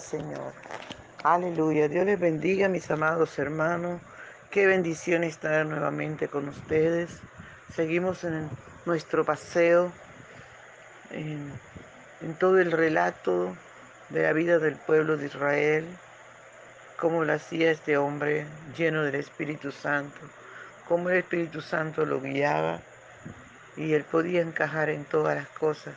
Señor. Aleluya. Dios les bendiga, mis amados hermanos. Qué bendición estar nuevamente con ustedes. Seguimos en nuestro paseo, en, en todo el relato de la vida del pueblo de Israel, cómo lo hacía este hombre lleno del Espíritu Santo, cómo el Espíritu Santo lo guiaba y él podía encajar en todas las cosas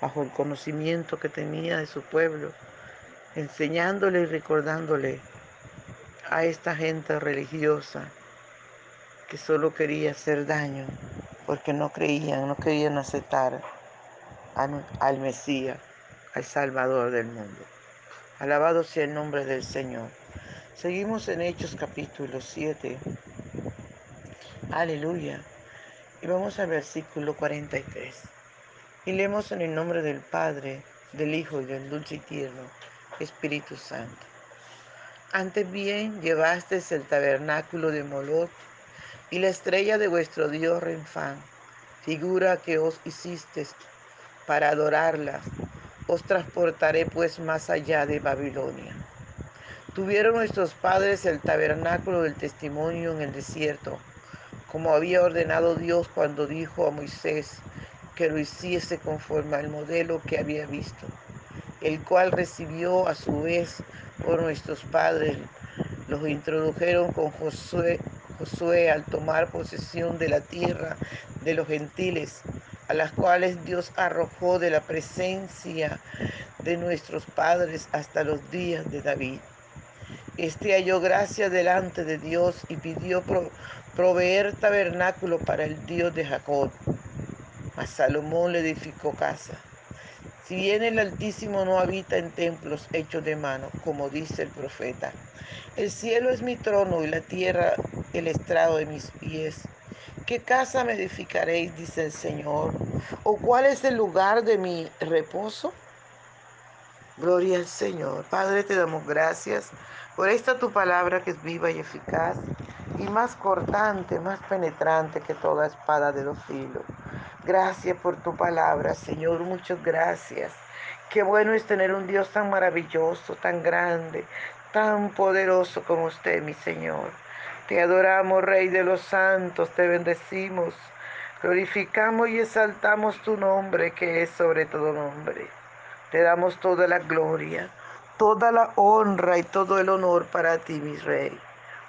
bajo el conocimiento que tenía de su pueblo, enseñándole y recordándole a esta gente religiosa que solo quería hacer daño porque no creían, no querían aceptar al Mesías, al Salvador del mundo. Alabado sea el nombre del Señor. Seguimos en Hechos capítulo 7. Aleluya. Y vamos al versículo 43. Y leemos en el nombre del Padre, del Hijo y del dulce y tierno Espíritu Santo. Antes bien llevasteis el tabernáculo de Moloch y la estrella de vuestro Dios Renfán, figura que os hicisteis para adorarlas. Os transportaré pues más allá de Babilonia. Tuvieron nuestros padres el tabernáculo del testimonio en el desierto, como había ordenado Dios cuando dijo a Moisés, que lo hiciese conforme al modelo que había visto, el cual recibió a su vez por nuestros padres. Los introdujeron con Josué, al tomar posesión de la tierra de los gentiles, a las cuales Dios arrojó de la presencia de nuestros padres hasta los días de David. Este halló gracia delante de Dios y pidió proveer tabernáculo para el Dios de Jacob a Salomón le edificó casa. Si bien el Altísimo no habita en templos hechos de mano, como dice el profeta, el cielo es mi trono y la tierra el estrado de mis pies. ¿Qué casa me edificaréis, dice el Señor? ¿O cuál es el lugar de mi reposo? Gloria al Señor. Padre, te damos gracias por esta tu palabra que es viva y eficaz y más cortante, más penetrante que toda espada de dos filos Gracias por tu palabra, Señor. Muchas gracias. Qué bueno es tener un Dios tan maravilloso, tan grande, tan poderoso como usted, mi Señor. Te adoramos, Rey de los santos, te bendecimos. Glorificamos y exaltamos tu nombre, que es sobre todo nombre. Te damos toda la gloria, toda la honra y todo el honor para ti, mi Rey.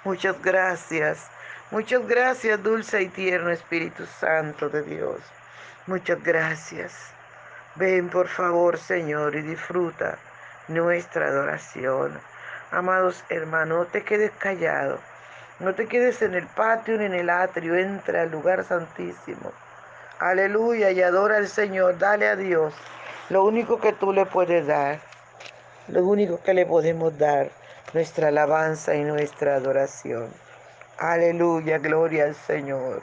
Muchas gracias. Muchas gracias, dulce y tierno Espíritu Santo de Dios. Muchas gracias. Ven por favor, Señor, y disfruta nuestra adoración. Amados hermanos, no te quedes callado. No te quedes en el patio ni en el atrio. Entra al lugar santísimo. Aleluya y adora al Señor. Dale a Dios lo único que tú le puedes dar. Lo único que le podemos dar. Nuestra alabanza y nuestra adoración. Aleluya, gloria al Señor.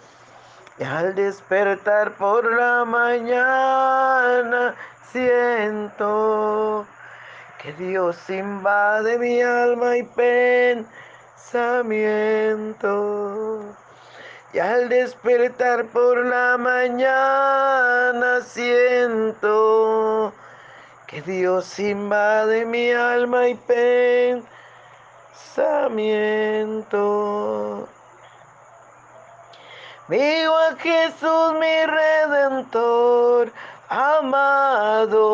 Y al despertar por la mañana siento que Dios invade mi alma y pensamiento. Y al despertar por la mañana siento que Dios invade mi alma y pensamiento. Vivo a Jesús mi redentor amado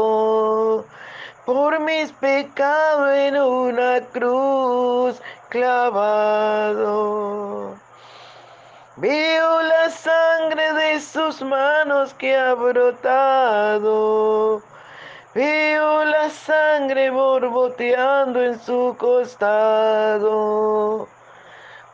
por mis pecados en una cruz clavado. Veo la sangre de sus manos que ha brotado. Veo la sangre borboteando en su costado.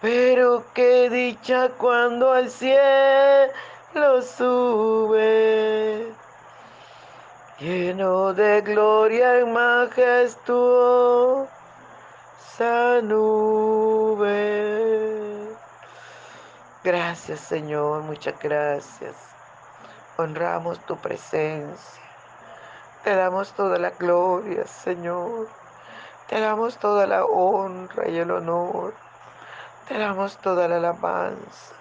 Pero qué dicha cuando al cielo sube lleno de gloria y majestuosa nube. Gracias Señor, muchas gracias. Honramos tu presencia. Te damos toda la gloria, Señor. Te damos toda la honra y el honor. Te damos toda la alabanza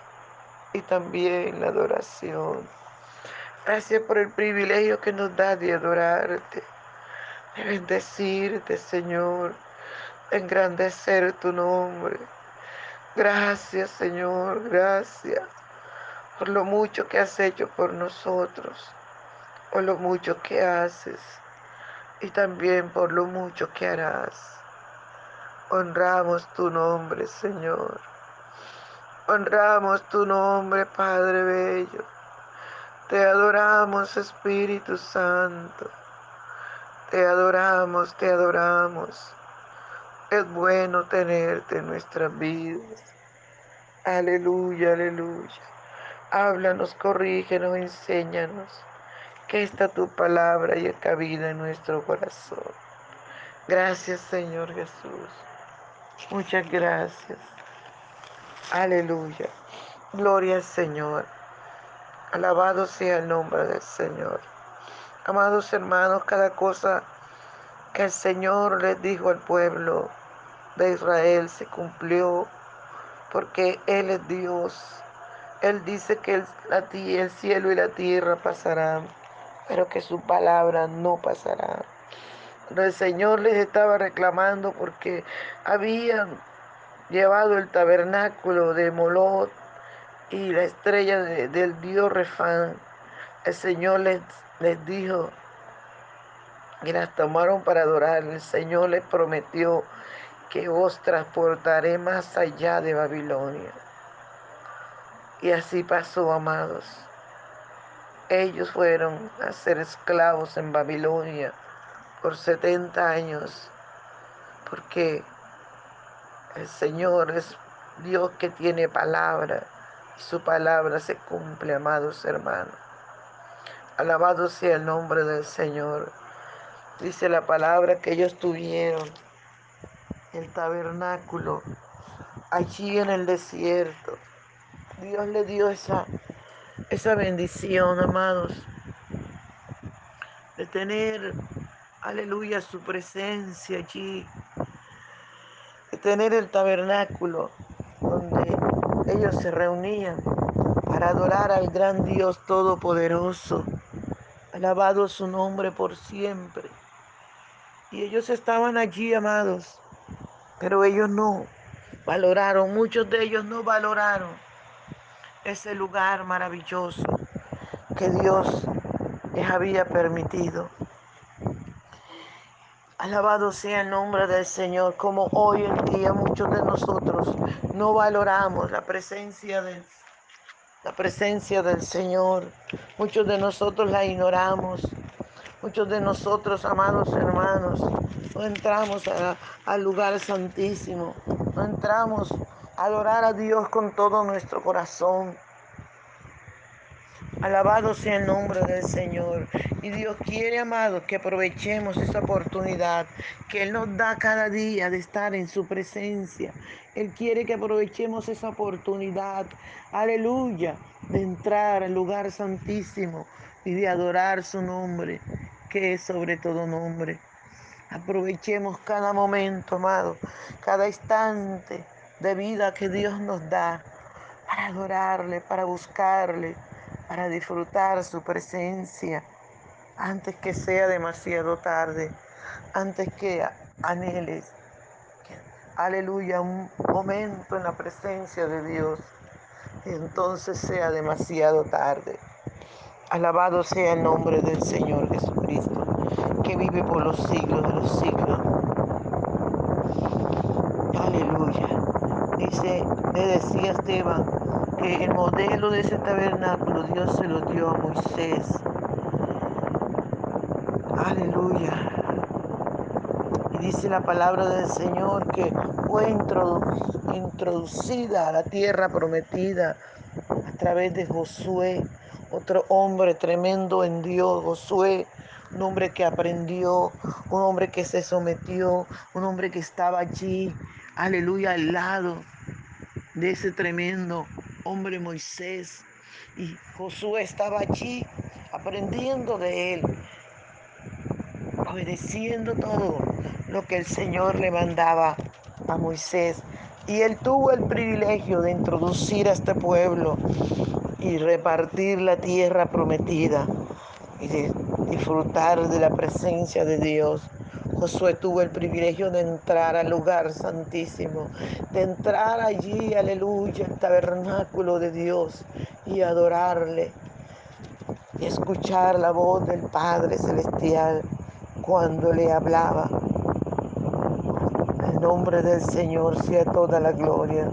y también la adoración. Gracias por el privilegio que nos da de adorarte, de bendecirte, Señor, de engrandecer tu nombre. Gracias, Señor, gracias por lo mucho que has hecho por nosotros, por lo mucho que haces y también por lo mucho que harás. Honramos tu nombre, Señor. Honramos tu nombre, Padre Bello. Te adoramos, Espíritu Santo. Te adoramos, te adoramos. Es bueno tenerte en nuestras vidas. Aleluya, aleluya. Háblanos, corrígenos, enséñanos. Que esta tu palabra y cabida en nuestro corazón. Gracias, Señor Jesús. Muchas gracias. Aleluya. Gloria al Señor. Alabado sea el nombre del Señor. Amados hermanos, cada cosa que el Señor les dijo al pueblo de Israel se cumplió porque Él es Dios. Él dice que el, el cielo y la tierra pasarán, pero que su palabra no pasará. El Señor les estaba reclamando porque habían llevado el tabernáculo de Molot y la estrella del dios Refán, el Señor les, les dijo y las tomaron para adorar. El Señor les prometió que os transportaré más allá de Babilonia. Y así pasó, amados. Ellos fueron a ser esclavos en Babilonia por 70 años, porque el Señor es Dios que tiene palabra su palabra se cumple, amados hermanos. Alabado sea el nombre del Señor. Dice la palabra que ellos tuvieron el tabernáculo allí en el desierto. Dios le dio esa, esa bendición, amados, de tener, aleluya, su presencia allí, de tener el tabernáculo donde ellos se reunían para adorar al gran Dios Todopoderoso. Alabado su nombre por siempre. Y ellos estaban allí, amados, pero ellos no valoraron, muchos de ellos no valoraron ese lugar maravilloso que Dios les había permitido. Alabado sea el nombre del Señor, como hoy en día muchos de nosotros no valoramos la presencia de la presencia del Señor. Muchos de nosotros la ignoramos. Muchos de nosotros, amados hermanos, no entramos al lugar santísimo. No entramos a adorar a Dios con todo nuestro corazón. Alabado sea el nombre del Señor. Y Dios quiere, amado, que aprovechemos esa oportunidad que Él nos da cada día de estar en su presencia. Él quiere que aprovechemos esa oportunidad, aleluya, de entrar al lugar santísimo y de adorar su nombre, que es sobre todo nombre. Aprovechemos cada momento, amado, cada instante de vida que Dios nos da para adorarle, para buscarle para disfrutar su presencia antes que sea demasiado tarde, antes que anheles, aleluya, un momento en la presencia de Dios, y entonces sea demasiado tarde. Alabado sea el nombre del Señor Jesucristo, que vive por los siglos de los siglos. Aleluya. Dice, me decía Esteban, que el modelo de ese tabernáculo Dios se lo dio a Moisés. Aleluya. Y dice la palabra del Señor que fue introducida a la tierra prometida a través de Josué, otro hombre tremendo en Dios, Josué, un hombre que aprendió, un hombre que se sometió, un hombre que estaba allí, aleluya, al lado de ese tremendo hombre Moisés. Y Josué estaba allí aprendiendo de él, obedeciendo todo lo que el Señor le mandaba a Moisés. Y él tuvo el privilegio de introducir a este pueblo y repartir la tierra prometida y de disfrutar de la presencia de Dios. Josué tuvo el privilegio de entrar al lugar santísimo, de entrar allí, aleluya, al tabernáculo de Dios y adorarle y escuchar la voz del Padre Celestial cuando le hablaba. En nombre del Señor sea toda la gloria.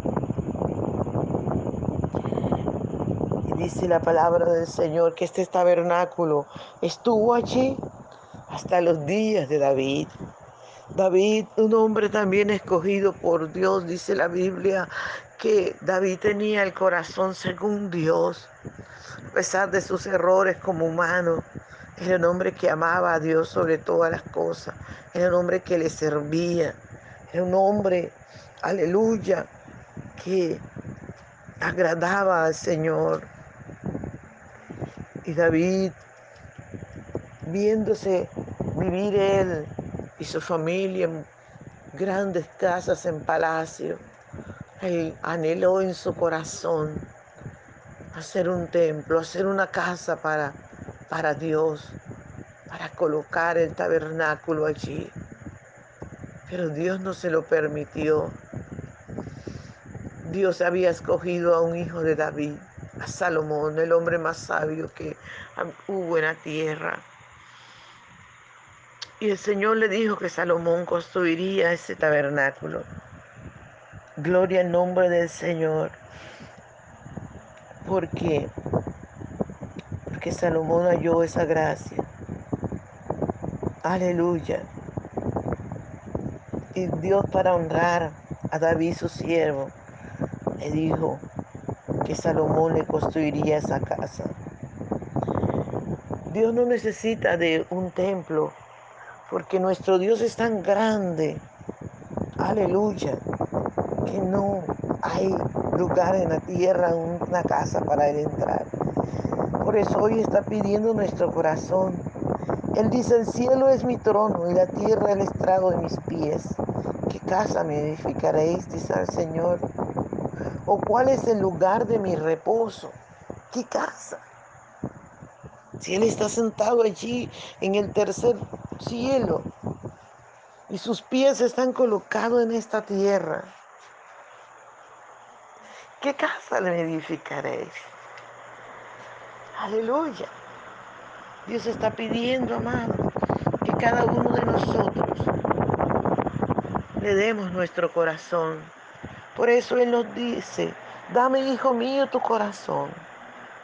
Y dice la palabra del Señor que este tabernáculo estuvo allí hasta los días de David. David, un hombre también escogido por Dios, dice la Biblia, que David tenía el corazón según Dios, a pesar de sus errores como humano. Era un hombre que amaba a Dios sobre todas las cosas. Era un hombre que le servía. Era un hombre, aleluya, que agradaba al Señor. Y David viéndose vivir él y su familia en grandes casas en palacio. Él anheló en su corazón hacer un templo, hacer una casa para, para Dios, para colocar el tabernáculo allí. Pero Dios no se lo permitió. Dios había escogido a un hijo de David, a Salomón, el hombre más sabio que hubo en la tierra. Y el Señor le dijo que Salomón construiría ese tabernáculo. Gloria al nombre del Señor. Porque porque Salomón halló esa gracia. Aleluya. Y Dios para honrar a David su siervo le dijo que Salomón le construiría esa casa. Dios no necesita de un templo porque nuestro Dios es tan grande, aleluya, que no hay lugar en la tierra, una casa para él entrar. Por eso hoy está pidiendo nuestro corazón. Él dice, el cielo es mi trono y la tierra el estrado de mis pies. ¿Qué casa me edificaréis? Dice el Señor. ¿O cuál es el lugar de mi reposo? ¿Qué casa? Si Él está sentado allí en el tercer cielo y sus pies están colocados en esta tierra, ¿qué casa le edificaréis? Aleluya. Dios está pidiendo, amado, que cada uno de nosotros le demos nuestro corazón. Por eso Él nos dice, dame, hijo mío, tu corazón,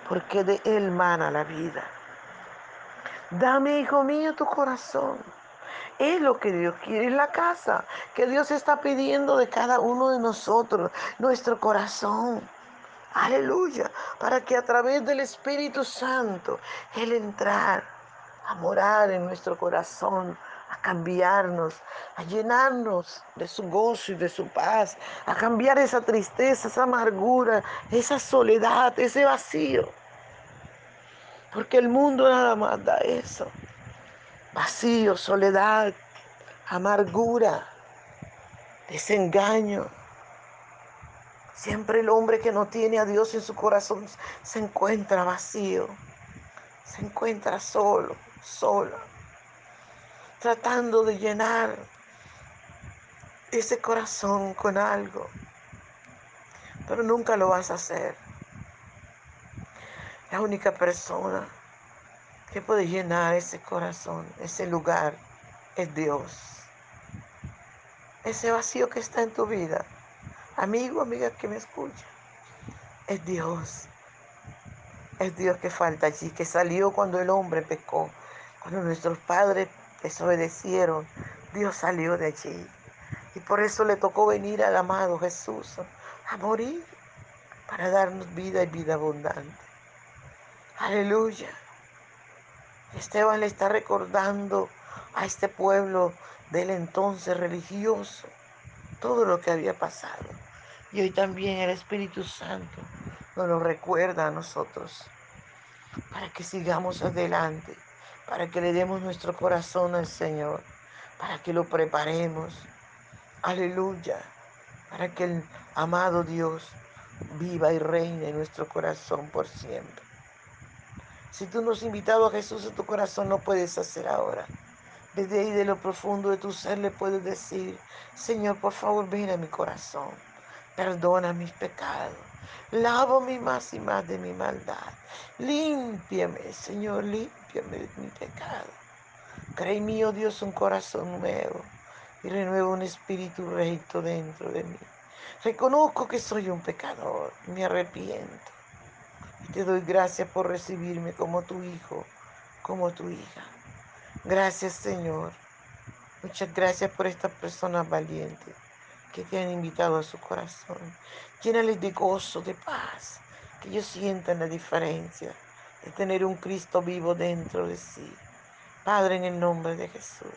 porque de Él mana la vida. Dame, hijo mío, tu corazón. Es lo que Dios quiere, es la casa que Dios está pidiendo de cada uno de nosotros, nuestro corazón. Aleluya, para que a través del Espíritu Santo Él entrar a morar en nuestro corazón, a cambiarnos, a llenarnos de su gozo y de su paz, a cambiar esa tristeza, esa amargura, esa soledad, ese vacío. Porque el mundo nada más da eso. Vacío, soledad, amargura, desengaño. Siempre el hombre que no tiene a Dios en su corazón se encuentra vacío, se encuentra solo, sola, tratando de llenar ese corazón con algo, pero nunca lo vas a hacer. La única persona que puede llenar ese corazón, ese lugar, es Dios. Ese vacío que está en tu vida, amigo, amiga que me escucha, es Dios. Es Dios que falta allí, que salió cuando el hombre pecó, cuando nuestros padres desobedecieron. Dios salió de allí. Y por eso le tocó venir al amado Jesús a morir para darnos vida y vida abundante. Aleluya. Esteban le está recordando a este pueblo del entonces religioso todo lo que había pasado. Y hoy también el Espíritu Santo nos lo recuerda a nosotros para que sigamos adelante, para que le demos nuestro corazón al Señor, para que lo preparemos. Aleluya. Para que el amado Dios viva y reine en nuestro corazón por siempre. Si tú no has invitado a Jesús a tu corazón, no puedes hacer ahora. Desde ahí de lo profundo de tu ser le puedes decir, Señor, por favor, ven a mi corazón. Perdona mis pecados. Lávame más y más de mi maldad. Límpiame, Señor, límpiame de mi pecado. Cree mío, Dios, un corazón nuevo y renueva un espíritu recto dentro de mí. Reconozco que soy un pecador, me arrepiento. Te doy gracias por recibirme como tu hijo, como tu hija. Gracias Señor. Muchas gracias por estas personas valientes que te han invitado a su corazón. Llénales de gozo, de paz, que ellos sientan la diferencia de tener un Cristo vivo dentro de sí. Padre, en el nombre de Jesús.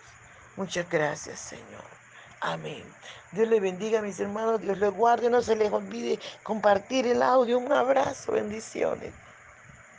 Muchas gracias, Señor. Amén. Dios le bendiga, mis hermanos. Dios les guarde. No se les olvide compartir el audio. Un abrazo. Bendiciones.